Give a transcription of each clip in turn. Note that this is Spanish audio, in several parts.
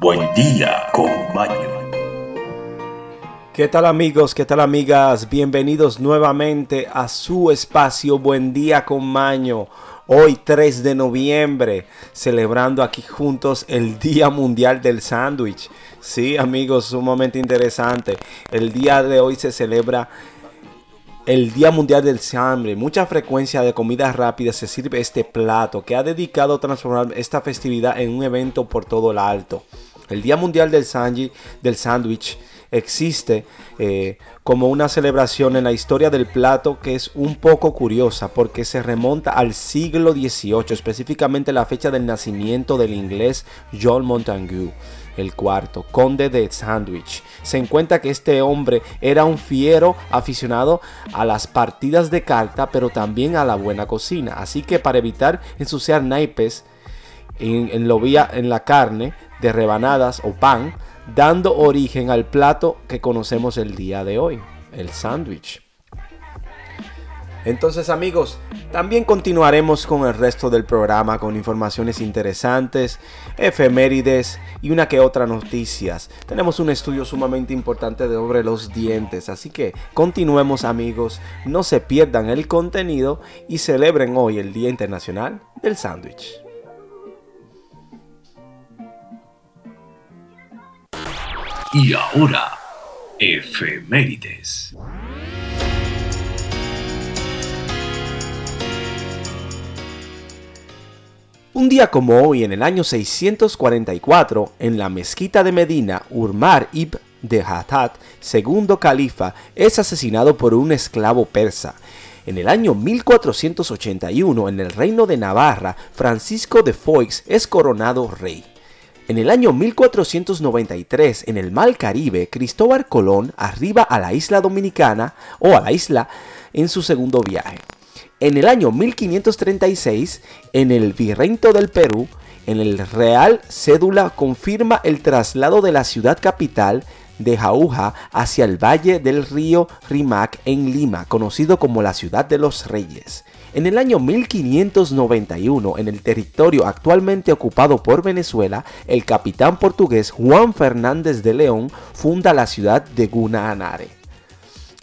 buen, día con Maño. ¿Qué tal amigos? ¿Qué tal amigas? Bienvenidos nuevamente a su espacio Buen día con Maño. Hoy 3 de noviembre, celebrando aquí juntos el Día Mundial del Sándwich. Sí amigos, sumamente interesante. El día de hoy se celebra el Día Mundial del Hambre, mucha frecuencia de comida rápida se sirve este plato que ha dedicado a transformar esta festividad en un evento por todo el alto. El Día Mundial del Sándwich existe eh, como una celebración en la historia del plato que es un poco curiosa porque se remonta al siglo XVIII, específicamente la fecha del nacimiento del inglés John Montagu el cuarto, conde de Sandwich. Se encuentra que este hombre era un fiero aficionado a las partidas de carta, pero también a la buena cocina. Así que para evitar ensuciar naipes en, en, en la carne de rebanadas o pan, dando origen al plato que conocemos el día de hoy, el sándwich. Entonces amigos, también continuaremos con el resto del programa con informaciones interesantes, efemérides y una que otra noticias. Tenemos un estudio sumamente importante sobre los dientes, así que continuemos amigos, no se pierdan el contenido y celebren hoy el Día Internacional del Sándwich. Y ahora, efemérides. Un día como hoy, en el año 644, en la mezquita de Medina, Urmar ibn de Hattat, segundo califa, es asesinado por un esclavo persa. En el año 1481, en el reino de Navarra, Francisco de Foix es coronado rey. En el año 1493, en el Mar Caribe, Cristóbal Colón arriba a la isla dominicana o a la isla en su segundo viaje. En el año 1536, en el Virreinato del Perú, en el Real Cédula confirma el traslado de la ciudad capital de Jauja hacia el valle del río Rimac en Lima, conocido como la ciudad de los reyes. En el año 1591, en el territorio actualmente ocupado por Venezuela, el capitán portugués Juan Fernández de León funda la ciudad de Gunaanare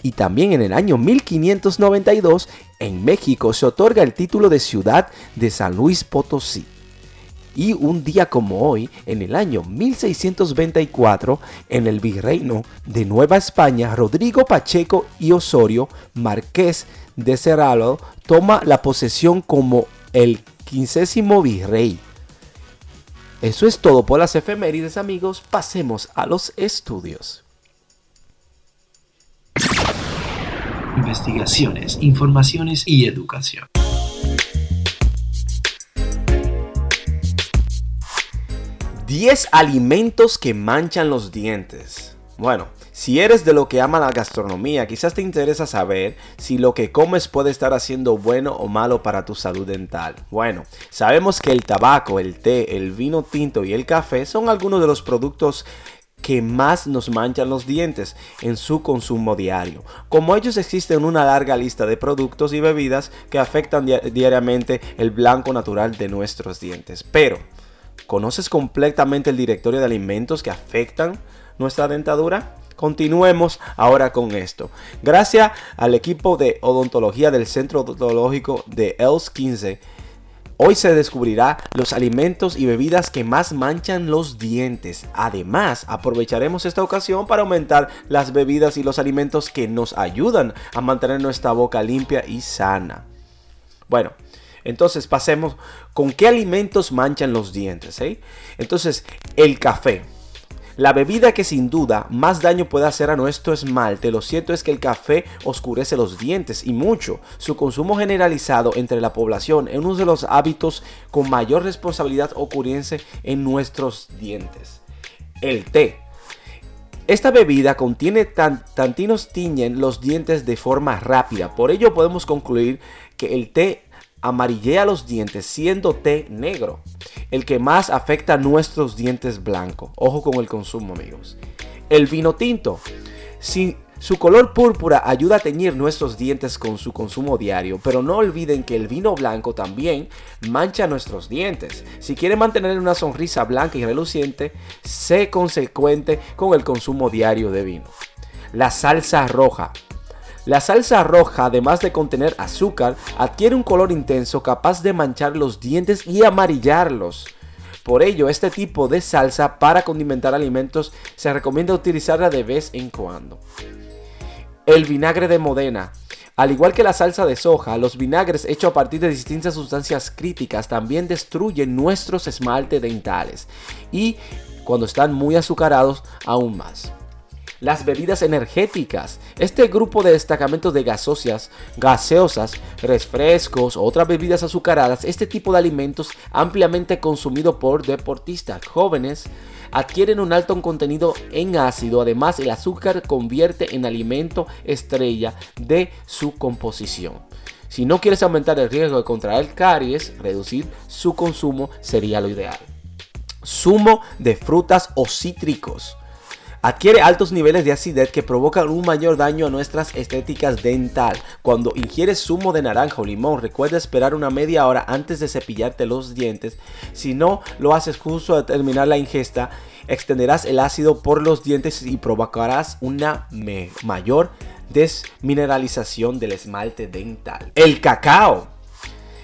y también en el año 1592 en México se otorga el título de ciudad de San Luis Potosí. Y un día como hoy, en el año 1624, en el virreino de Nueva España, Rodrigo Pacheco y Osorio, marqués de Cerralo, toma la posesión como el quincésimo virrey. Eso es todo por las efemérides amigos, pasemos a los estudios. investigaciones, informaciones y educación. ¿10 alimentos que manchan los dientes? Bueno, si eres de lo que ama la gastronomía, quizás te interesa saber si lo que comes puede estar haciendo bueno o malo para tu salud dental. Bueno, sabemos que el tabaco, el té, el vino tinto y el café son algunos de los productos que más nos manchan los dientes en su consumo diario. Como ellos existen una larga lista de productos y bebidas que afectan diariamente el blanco natural de nuestros dientes. Pero, ¿conoces completamente el directorio de alimentos que afectan nuestra dentadura? Continuemos ahora con esto. Gracias al equipo de odontología del Centro Odontológico de ELS 15, Hoy se descubrirá los alimentos y bebidas que más manchan los dientes. Además, aprovecharemos esta ocasión para aumentar las bebidas y los alimentos que nos ayudan a mantener nuestra boca limpia y sana. Bueno, entonces pasemos con qué alimentos manchan los dientes. Eh? Entonces, el café. La bebida que sin duda más daño puede hacer a nuestro esmalte, lo cierto es que el café oscurece los dientes y mucho. Su consumo generalizado entre la población es uno de los hábitos con mayor responsabilidad ocurriente en nuestros dientes. El té. Esta bebida contiene tantinos tiñen los dientes de forma rápida, por ello podemos concluir que el té amarillea los dientes siendo té negro, el que más afecta a nuestros dientes blancos. Ojo con el consumo, amigos. El vino tinto. Sin, Su color púrpura ayuda a teñir nuestros dientes con su consumo diario, pero no olviden que el vino blanco también mancha nuestros dientes. Si quiere mantener una sonrisa blanca y reluciente, sé consecuente con el consumo diario de vino. La salsa roja. La salsa roja, además de contener azúcar, adquiere un color intenso capaz de manchar los dientes y amarillarlos. Por ello, este tipo de salsa para condimentar alimentos se recomienda utilizarla de vez en cuando. El vinagre de Modena. Al igual que la salsa de soja, los vinagres hechos a partir de distintas sustancias críticas también destruyen nuestros esmaltes dentales y cuando están muy azucarados aún más las bebidas energéticas. Este grupo de destacamentos de gasosas, gaseosas, refrescos, otras bebidas azucaradas, este tipo de alimentos ampliamente consumido por deportistas jóvenes, adquieren un alto contenido en ácido. Además, el azúcar convierte en alimento estrella de su composición. Si no quieres aumentar el riesgo de contraer caries, reducir su consumo sería lo ideal. Zumo de frutas o cítricos adquiere altos niveles de acidez que provocan un mayor daño a nuestras estéticas dental. Cuando ingieres zumo de naranja o limón, recuerda esperar una media hora antes de cepillarte los dientes. Si no lo haces justo al terminar la ingesta, extenderás el ácido por los dientes y provocarás una mayor desmineralización del esmalte dental. El cacao.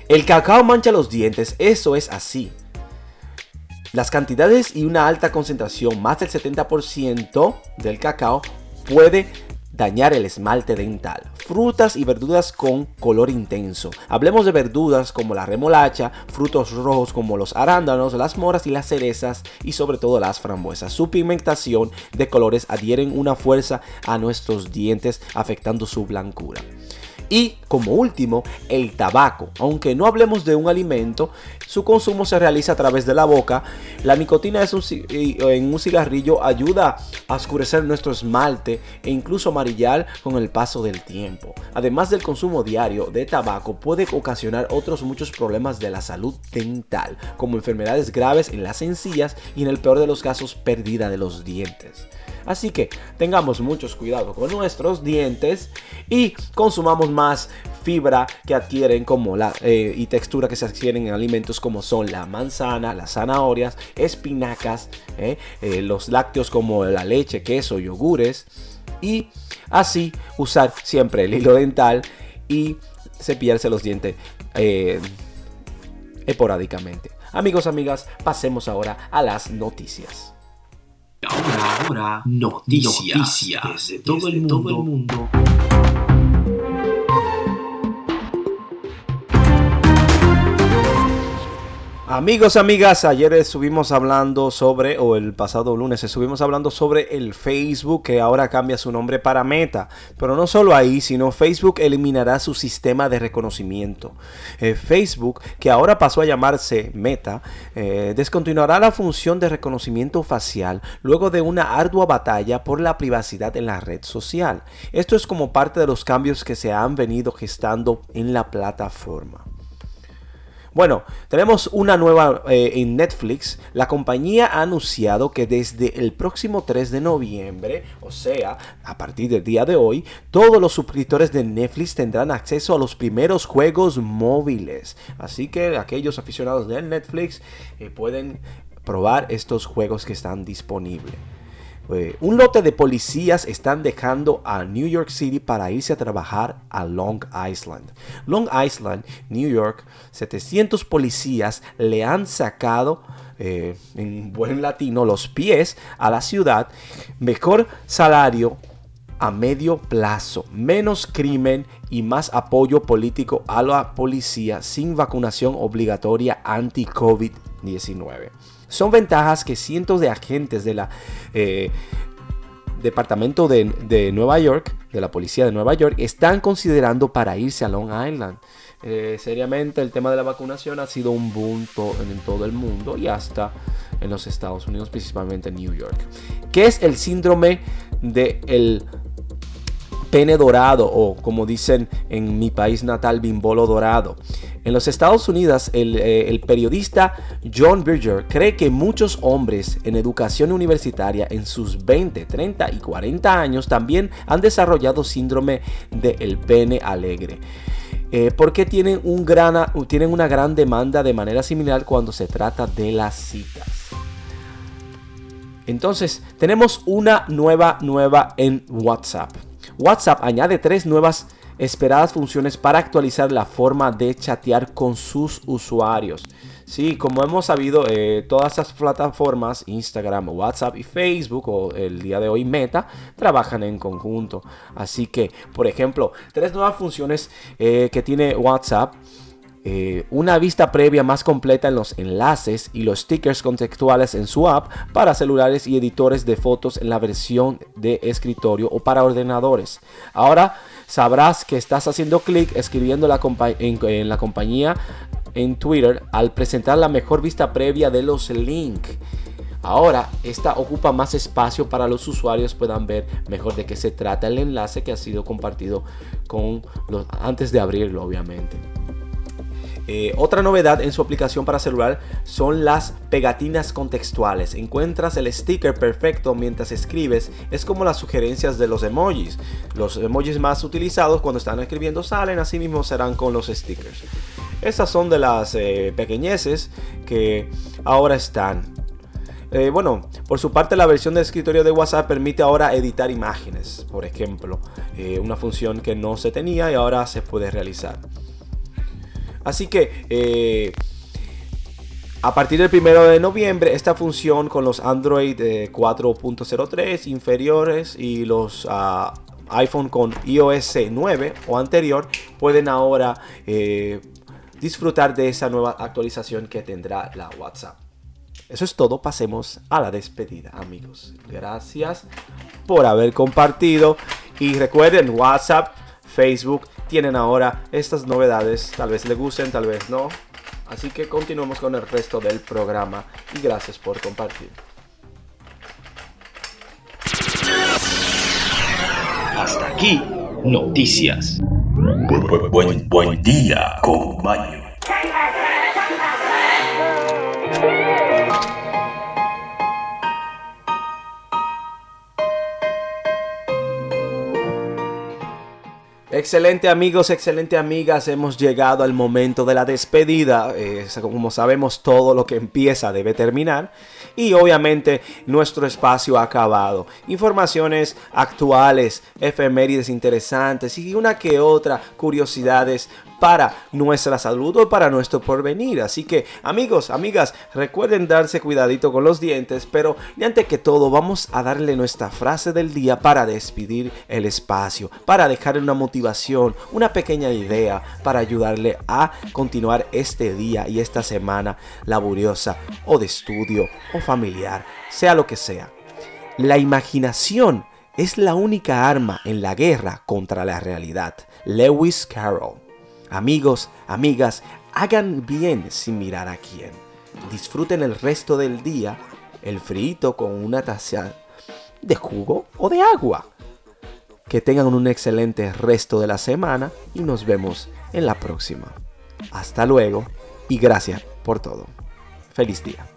El cacao mancha los dientes, eso es así. Las cantidades y una alta concentración, más del 70% del cacao, puede dañar el esmalte dental. Frutas y verduras con color intenso. Hablemos de verduras como la remolacha, frutos rojos como los arándanos, las moras y las cerezas y sobre todo las frambuesas. Su pigmentación de colores adhieren una fuerza a nuestros dientes afectando su blancura. Y como último, el tabaco. Aunque no hablemos de un alimento, su consumo se realiza a través de la boca. La nicotina en un cigarrillo ayuda a oscurecer nuestro esmalte e incluso amarillar con el paso del tiempo. Además del consumo diario de tabaco puede ocasionar otros muchos problemas de la salud dental, como enfermedades graves en las encías y en el peor de los casos pérdida de los dientes. Así que tengamos muchos cuidado con nuestros dientes y consumamos más fibra que adquieren como la eh, y textura que se adquieren en alimentos como son la manzana, las zanahorias, espinacas, eh, eh, los lácteos como la leche, queso, yogures y así usar siempre el hilo dental y cepillarse los dientes esporádicamente. Amigos, amigas, pasemos ahora a las noticias. Ahora, ahora, noticias, noticias desde, todo, el mundo. Todo el mundo. Amigos, amigas, ayer estuvimos hablando sobre, o el pasado lunes estuvimos hablando sobre el Facebook que ahora cambia su nombre para Meta. Pero no solo ahí, sino Facebook eliminará su sistema de reconocimiento. Eh, Facebook, que ahora pasó a llamarse Meta, eh, descontinuará la función de reconocimiento facial luego de una ardua batalla por la privacidad en la red social. Esto es como parte de los cambios que se han venido gestando en la plataforma. Bueno, tenemos una nueva eh, en Netflix. La compañía ha anunciado que desde el próximo 3 de noviembre, o sea, a partir del día de hoy, todos los suscriptores de Netflix tendrán acceso a los primeros juegos móviles. Así que aquellos aficionados de Netflix eh, pueden probar estos juegos que están disponibles. Eh, un lote de policías están dejando a New York City para irse a trabajar a Long Island. Long Island, New York, 700 policías le han sacado eh, en buen latino los pies a la ciudad. Mejor salario a medio plazo, menos crimen y más apoyo político a la policía sin vacunación obligatoria anti-COVID-19. Son ventajas que cientos de agentes de la eh, Departamento de, Nueva York, de la Policía de Nueva York, están considerando para irse a Long Island. Eh, seriamente el tema de la vacunación ha sido un boom en todo el mundo y hasta en los Estados Unidos, principalmente en New York. ¿Qué es el síndrome del pene dorado o como dicen en mi país natal, bimbolo dorado. En los Estados Unidos, el, eh, periodista John Berger cree que muchos hombres en educación universitaria en sus 20, 30 y 40 años también han desarrollado síndrome del pene alegre. Eh, porque tienen, tienen una gran demanda de manera similar cuando se trata de las citas. Entonces, tenemos una nueva nueva en WhatsApp. WhatsApp añade tres nuevas esperadas funciones para actualizar la forma de chatear con sus usuarios. Sí, como hemos sabido, eh, todas estas plataformas, Instagram, WhatsApp y Facebook, o el día de hoy Meta, trabajan en conjunto. Así que, por ejemplo, tres nuevas funciones eh, que tiene WhatsApp. Eh, una vista previa más completa en los enlaces y los stickers contextuales en su app para celulares y editores de fotos en la versión de escritorio o para ordenadores. Ahora sabrás que estás haciendo clic escribiendo la en, la compañía en Twitter al presentar la mejor vista previa de los links. Ahora, esta ocupa más espacio para los usuarios puedan ver mejor de qué se trata el enlace que ha sido compartido con antes de abrirlo, obviamente. Eh, otra novedad en su aplicación para celular son las pegatinas contextuales. Encuentras el sticker perfecto mientras escribes. Es como las sugerencias de los emojis. Los emojis más utilizados cuando están escribiendo salen, así mismo serán con los stickers. Estas son de las eh, pequeñeces que ahora están. Eh, bueno, por su parte la versión de escritorio de WhatsApp permite ahora editar imágenes, por ejemplo, una función que no se tenía y ahora se puede realizar. Así que eh, a partir del 1 de noviembre, esta función con los Android 4.03 eh, inferiores y los ah, iPhone con iOS 9 o anterior pueden ahora eh, disfrutar de esa nueva actualización que tendrá la WhatsApp. Eso es todo, pasemos a la despedida amigos. Gracias por haber compartido y recuerden WhatsApp, Facebook tienen ahora estas novedades. Tal vez les gusten, tal vez no. Así que continuemos con el resto del programa y gracias por compartir. Hasta aquí, noticias. Buen, buen, día, compañero. Excelente amigos, excelente amigas, hemos llegado al momento de la despedida. Como sabemos, todo lo que empieza debe terminar. Y obviamente nuestro espacio ha acabado. Informaciones actuales, efemérides interesantes y una que otra curiosidades para nuestra salud o para nuestro porvenir. Así que amigos, amigas, recuerden darse cuidadito con los dientes, pero y antes que todo vamos a darle nuestra frase del día para despedir el espacio, para dejarle una motivación, una pequeña idea para ayudarle a continuar este día y esta semana laboriosa o de estudio o familiar, sea lo que sea. La imaginación es la única arma en la guerra contra la realidad. Lewis Carroll. Amigos, amigas, hagan bien sin mirar a quién. Disfruten el resto del día el frito con una taza de jugo o de agua. Que tengan un excelente resto de la semana y nos vemos en la próxima. Hasta luego y gracias por todo. Feliz día.